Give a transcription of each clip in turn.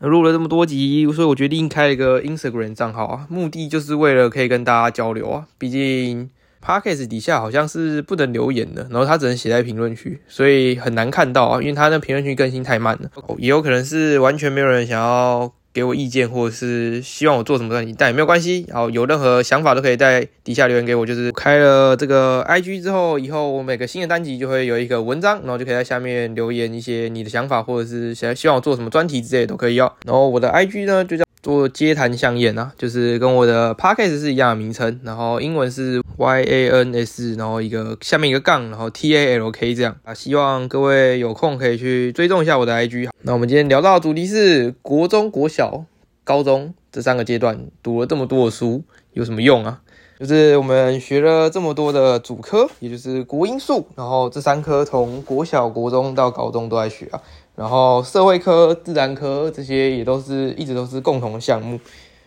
录了这么多集，所以我决定开一个 Instagram 账号啊，目的就是为了可以跟大家交流啊。毕竟 Podcast 底下好像是不能留言的，然后它只能写在评论区，所以很难看到啊，因为它那评论区更新太慢了。也有可能是完全没有人想要。给我意见，或者是希望我做什么专题，但也没有关系。然后有任何想法都可以在底下留言给我。就是开了这个 IG 之后，以后我每个新的单集就会有一个文章，然后就可以在下面留言一些你的想法，或者是想希望我做什么专题之类的都可以哦。然后我的 IG 呢就叫。做街谈香艳啊，就是跟我的 podcast 是一样的名称，然后英文是 Y A N S，然后一个下面一个杠，然后 T A L K 这样啊。希望各位有空可以去追踪一下我的 IG。那我们今天聊到的主题是国中国小、高中这三个阶段读了这么多的书有什么用啊？就是我们学了这么多的主科，也就是国英数，然后这三科从国小、国中到高中都在学啊。然后社会科、自然科这些也都是一直都是共同的项目。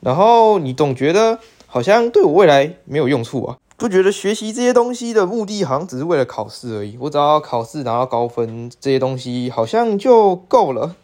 然后你总觉得好像对我未来没有用处啊？不觉得学习这些东西的目的好像只是为了考试而已？我只要考试拿到高分，这些东西好像就够了。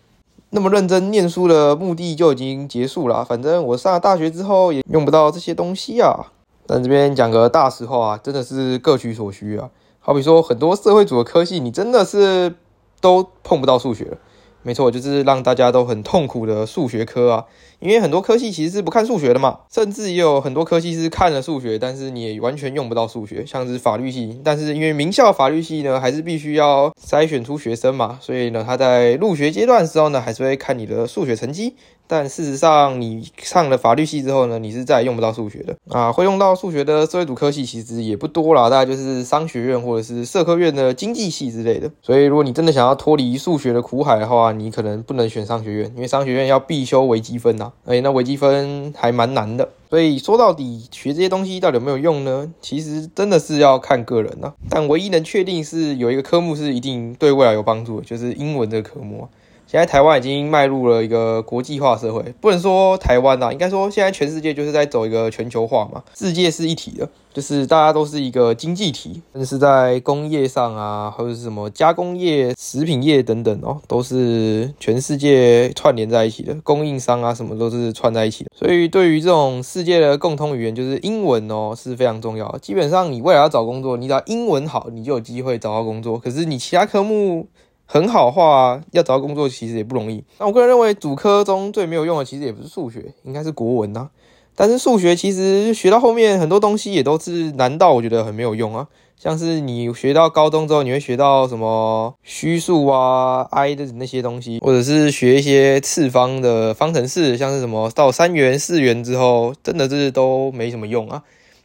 那么认真念书的目的就已经结束了。反正我上了大学之后也用不到这些东西啊。但这边讲个大实话啊，真的是各取所需啊。好比说很多社会组的科系，你真的是。都碰不到数学了，没错，就是让大家都很痛苦的数学科啊。因为很多科系其实是不看数学的嘛，甚至也有很多科系是看了数学，但是你也完全用不到数学，像是法律系。但是因为名校法律系呢，还是必须要筛选出学生嘛，所以呢，他在入学阶段的时候呢，还是会看你的数学成绩。但事实上，你上了法律系之后呢，你是再也用不到数学的啊。会用到数学的社会主科系其实也不多啦，大概就是商学院或者是社科院的经济系之类的。所以如果你真的想要脱离数学的苦海的话，你可能不能选商学院，因为商学院要必修微积分呐。哎，那微积分还蛮难的，所以说到底学这些东西到底有没有用呢？其实真的是要看个人呐。但唯一能确定是有一个科目是一定对未来有帮助的，就是英文这个科目。现在台湾已经迈入了一个国际化社会，不能说台湾呐，应该说现在全世界就是在走一个全球化嘛。世界是一体的，就是大家都是一个经济体，但是在工业上啊，或者是什么加工业、食品业等等哦，都是全世界串联在一起的，供应商啊什么都是串在一起的。所以对于这种世界的共通语言，就是英文哦，是非常重要。基本上你未来要找工作，你只要英文好，你就有机会找到工作。可是你其他科目，很好话，要找到工作其实也不容易。那我个人认为，主科中最没有用的其实也不是数学，应该是国文呐。但是数学其实学到后面很多东西也都是难到我觉得很没有用啊。像是你学到高中之后，你会学到什么虚数啊、i 的那些东西，或者是学一些次方的方程式，像是什么到三元、四元之后，真的是都没什么用啊。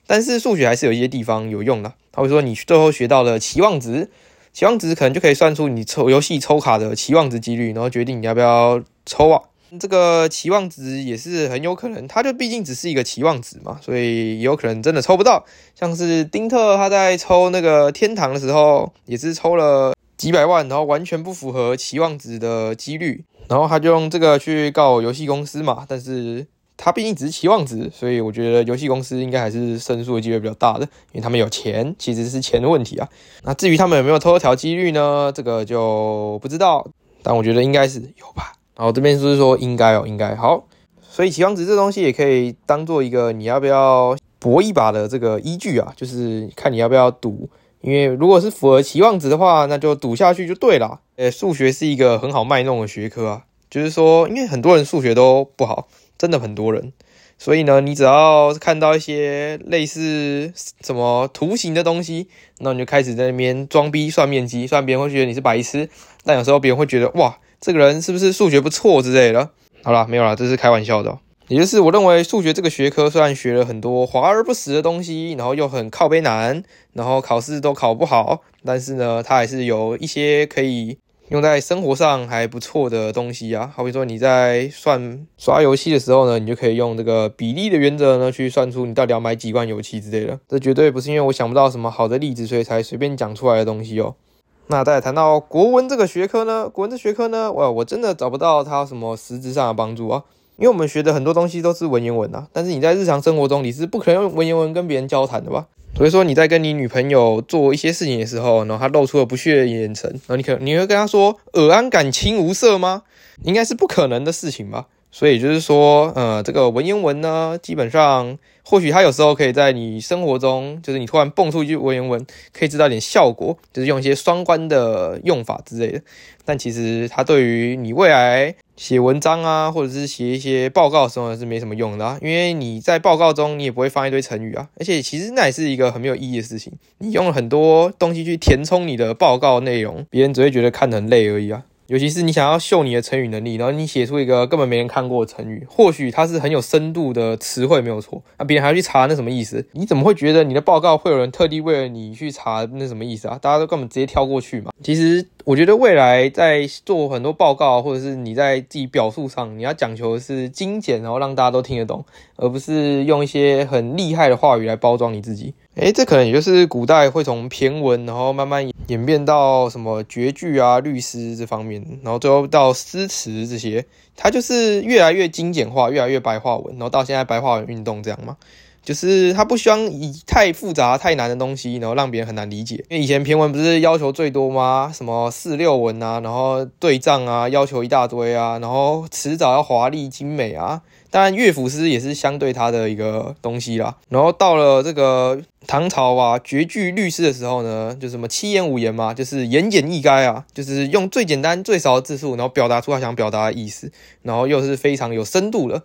但是数学还是有一些地方有用的，他会说你最后学到了期望值。期望值可能就可以算出你抽游戏抽卡的期望值几率，然后决定你要不要抽啊。这个期望值也是很有可能，它就毕竟只是一个期望值嘛，所以有可能真的抽不到。像是丁特他在抽那个天堂的时候，也是抽了几百万，然后完全不符合期望值的几率，然后他就用这个去告游戏公司嘛，但是。它毕竟只是期望值，所以我觉得游戏公司应该还是胜诉的机会比较大的，因为他们有钱，其实是钱的问题啊。那至于他们有没有偷偷调几率呢？这个就不知道，但我觉得应该是有吧。然后这边就是说应该哦，应该好。所以期望值这东西也可以当做一个你要不要搏一把的这个依据啊，就是看你要不要赌。因为如果是符合期望值的话，那就赌下去就对了。呃，数学是一个很好卖弄的学科啊，就是说，因为很多人数学都不好。真的很多人，所以呢，你只要看到一些类似什么图形的东西，那你就开始在那边装逼算面积，虽然别人会觉得你是白痴，但有时候别人会觉得哇，这个人是不是数学不错之类的。好了，没有了，这是开玩笑的。也就是我认为数学这个学科虽然学了很多华而不实的东西，然后又很靠背难，然后考试都考不好，但是呢，它还是有一些可以。用在生活上还不错的东西啊，好比说你在算刷油漆的时候呢，你就可以用这个比例的原则呢，去算出你到底要买几罐油漆之类的。这绝对不是因为我想不到什么好的例子，所以才随便讲出来的东西哦。那再谈到国文这个学科呢，国文这学科呢，哇，我真的找不到它什么实质上的帮助啊。因为我们学的很多东西都是文言文啊，但是你在日常生活中你是不可能用文言文跟别人交谈的吧？所以说你在跟你女朋友做一些事情的时候，然后她露出了不屑的眼神，然后你可你会跟她说“尔安感情无色”吗？应该是不可能的事情吧。所以就是说，呃，这个文言文呢，基本上或许它有时候可以在你生活中，就是你突然蹦出一句文言文，可以知道点效果，就是用一些双关的用法之类的。但其实它对于你未来写文章啊，或者是写一些报告的时候是没什么用的啊，因为你在报告中你也不会放一堆成语啊，而且其实那也是一个很没有意义的事情。你用了很多东西去填充你的报告内容，别人只会觉得看得很累而已啊。尤其是你想要秀你的成语能力，然后你写出一个根本没人看过的成语，或许它是很有深度的词汇，没有错。那别人还要去查那什么意思？你怎么会觉得你的报告会有人特地为了你去查那什么意思啊？大家都根本直接跳过去嘛。其实我觉得未来在做很多报告，或者是你在自己表述上，你要讲求的是精简，然后让大家都听得懂，而不是用一些很厉害的话语来包装你自己。诶，这可能也就是古代会从骈文，然后慢慢演变到什么绝句啊、律诗这方面，然后最后到诗词这些，它就是越来越精简化、越来越白话文，然后到现在白话文运动这样嘛，就是他不希望以太复杂、太难的东西，然后让别人很难理解。因为以前骈文不是要求最多吗？什么四六文啊，然后对仗啊，要求一大堆啊，然后迟早要华丽精美啊。当然，乐府诗也是相对它的一个东西啦。然后到了这个唐朝啊，绝句律诗的时候呢，就什么七言五言嘛，就是言简意赅啊，就是用最简单、最少的字数，然后表达出他想表达的意思，然后又是非常有深度的。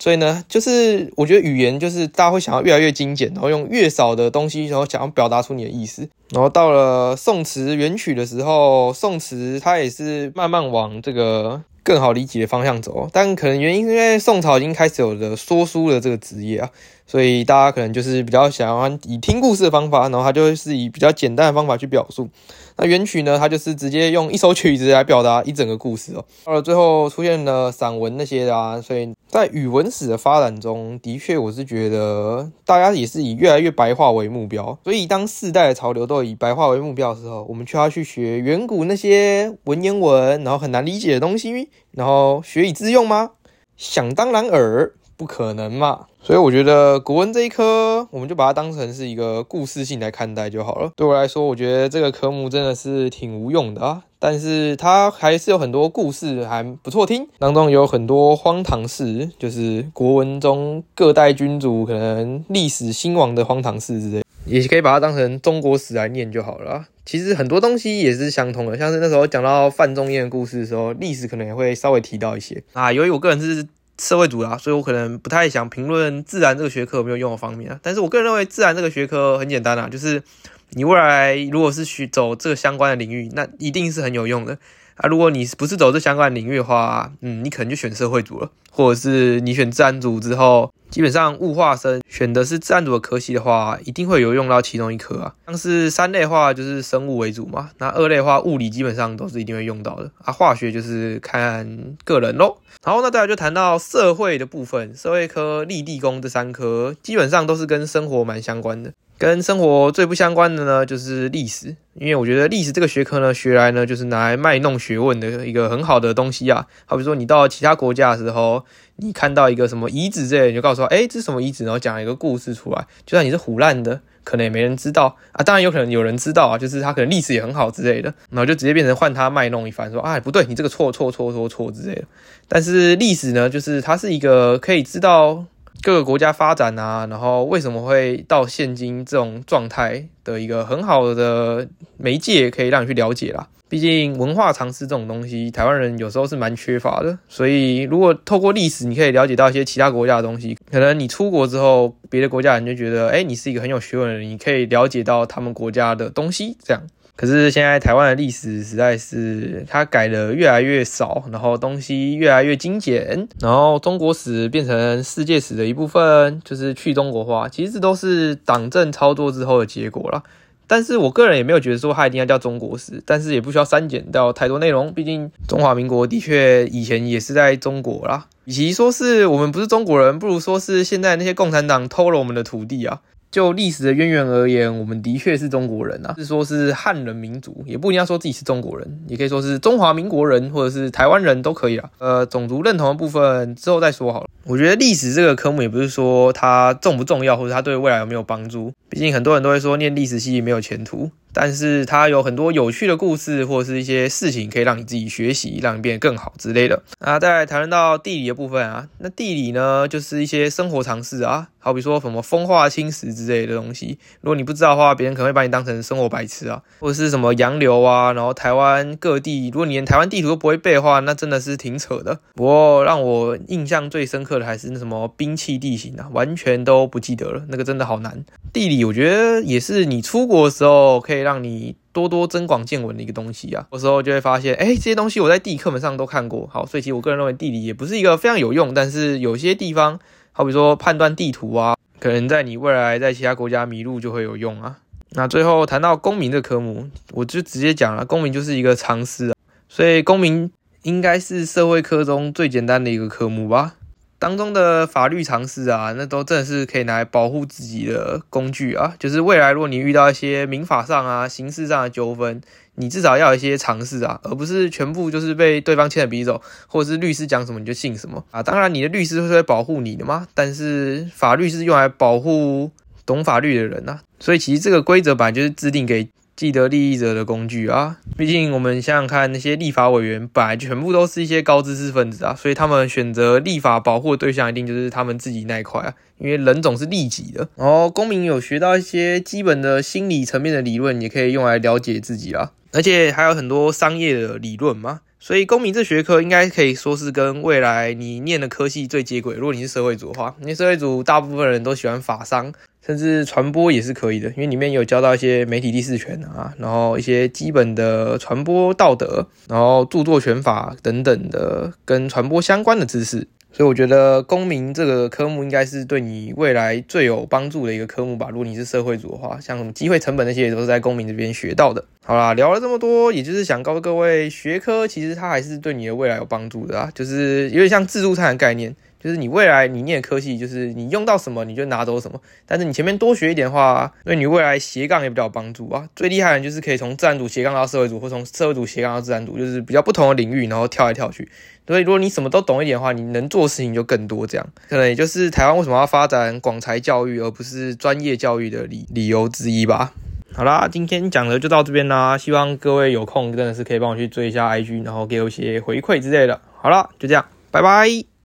所以呢，就是我觉得语言就是大家会想要越来越精简，然后用越少的东西，然后想要表达出你的意思。然后到了宋词元曲的时候，宋词它也是慢慢往这个。更好理解的方向走，但可能原因是因为宋朝已经开始有了说书的这个职业啊，所以大家可能就是比较想要以听故事的方法，然后他就是以比较简单的方法去表述。那原曲呢，它就是直接用一首曲子来表达一整个故事哦。到了最后出现了散文那些啊，所以在语文史的发展中，的确我是觉得大家也是以越来越白话为目标。所以当世代的潮流都以白话为目标的时候，我们就要去学远古那些文言文，然后很难理解的东西，然后学以致用吗？想当然尔。不可能嘛？所以我觉得国文这一科，我们就把它当成是一个故事性来看待就好了。对我来说，我觉得这个科目真的是挺无用的啊，但是它还是有很多故事还不错听，当中有很多荒唐事，就是国文中各代君主可能历史兴亡的荒唐事之类，也可以把它当成中国史来念就好了。其实很多东西也是相通的，像是那时候讲到范仲淹的故事的时候，历史可能也会稍微提到一些啊。由于我个人是。社会组啦，所以我可能不太想评论自然这个学科有没有用的方面啊。但是我个人认为，自然这个学科很简单啊，就是你未来如果是去走这个相关的领域，那一定是很有用的啊。如果你不是走这相关领域的话，嗯，你可能就选社会组了，或者是你选自然组之后。基本上物化生选的是自然组的科系的话，一定会有用到其中一科啊。像是三类化就是生物为主嘛，那二类化物理基本上都是一定会用到的啊。化学就是看个人喽。然后呢，大家就谈到社会的部分，社会科、立地工这三科基本上都是跟生活蛮相关的。跟生活最不相关的呢，就是历史，因为我觉得历史这个学科呢，学来呢就是拿来卖弄学问的一个很好的东西啊。好比说，你到其他国家的时候，你看到一个什么遗址之类，你就告诉说，哎，这是什么遗址，然后讲一个故事出来，就算你是胡乱的，可能也没人知道啊。当然有可能有人知道啊，就是他可能历史也很好之类的，然后就直接变成换他卖弄一番，说，哎，不对，你这个错错错错错之类的。但是历史呢，就是它是一个可以知道。各个国家发展啊，然后为什么会到现今这种状态的一个很好的媒介，可以让你去了解啦。毕竟文化常识这种东西，台湾人有时候是蛮缺乏的。所以如果透过历史，你可以了解到一些其他国家的东西，可能你出国之后，别的国家人就觉得，哎，你是一个很有学问的人，你可以了解到他们国家的东西，这样。可是现在台湾的历史实在是它改的越来越少，然后东西越来越精简，然后中国史变成世界史的一部分，就是去中国化，其实都是党政操作之后的结果了。但是我个人也没有觉得说它一定要叫中国史，但是也不需要删减掉太多内容，毕竟中华民国的确以前也是在中国啦。与其说是我们不是中国人，不如说是现在那些共产党偷了我们的土地啊。就历史的渊源而言，我们的确是中国人啊，是说是汉人民族，也不一定要说自己是中国人，也可以说是中华民国人或者是台湾人都可以啊。呃，种族认同的部分之后再说好了。我觉得历史这个科目也不是说它重不重要，或者它对未来有没有帮助。毕竟很多人都会说念历史系没有前途。但是它有很多有趣的故事，或者是一些事情可以让你自己学习，让你变得更好之类的。那再谈论到地理的部分啊，那地理呢，就是一些生活常识啊，好比说什么风化侵蚀之类的东西。如果你不知道的话，别人可能会把你当成生活白痴啊，或者是什么洋流啊，然后台湾各地，如果你连台湾地图都不会背的话，那真的是挺扯的。不过让我印象最深刻还是那什么兵器地形啊，完全都不记得了，那个真的好难。地理我觉得也是你出国的时候可以。让你多多增广见闻的一个东西啊，有时候就会发现，哎，这些东西我在地理课本上都看过。好，所以其实我个人认为地理也不是一个非常有用，但是有些地方，好比说判断地图啊，可能在你未来在其他国家迷路就会有用啊。那最后谈到公民这科目，我就直接讲了，公民就是一个常识啊，所以公民应该是社会科中最简单的一个科目吧。当中的法律常识啊，那都真的是可以拿来保护自己的工具啊。就是未来如果你遇到一些民法上啊、刑事上的纠纷，你至少要有一些常识啊，而不是全部就是被对方牵着鼻子走，或者是律师讲什么你就信什么啊。当然，你的律师会保护你的嘛，但是法律是用来保护懂法律的人呐。所以其实这个规则本来就是制定给。既得利益者的工具啊，毕竟我们想想看，那些立法委员本来全部都是一些高知识分子啊，所以他们选择立法保护的对象一定就是他们自己那一块啊，因为人总是利己的。然后公民有学到一些基本的心理层面的理论，也可以用来了解自己啊，而且还有很多商业的理论嘛，所以公民这学科应该可以说是跟未来你念的科系最接轨。如果你是社会组的话，因为社会组大部分人都喜欢法商。甚至传播也是可以的，因为里面有教到一些媒体第四权啊，然后一些基本的传播道德，然后著作权法等等的跟传播相关的知识。所以我觉得公民这个科目应该是对你未来最有帮助的一个科目吧。如果你是社会组的话，像什么机会成本那些，也都是在公民这边学到的。好啦，聊了这么多，也就是想告诉各位，学科其实它还是对你的未来有帮助的啊，就是有点像自助餐的概念。就是你未来你念科系，就是你用到什么你就拿走什么。但是你前面多学一点的话，对你未来斜杠也比较有帮助啊。最厉害的就是可以从自然组斜杠到社会组，或从社会组斜杠到自然组，就是比较不同的领域，然后跳来跳去。所以如果你什么都懂一点的话，你能做事情就更多。这样可能也就是台湾为什么要发展广才教育，而不是专业教育的理理由之一吧。好啦，今天讲的就到这边啦。希望各位有空真的是可以帮我去追一下 IG，然后给我一些回馈之类的。好了，就这样，拜拜。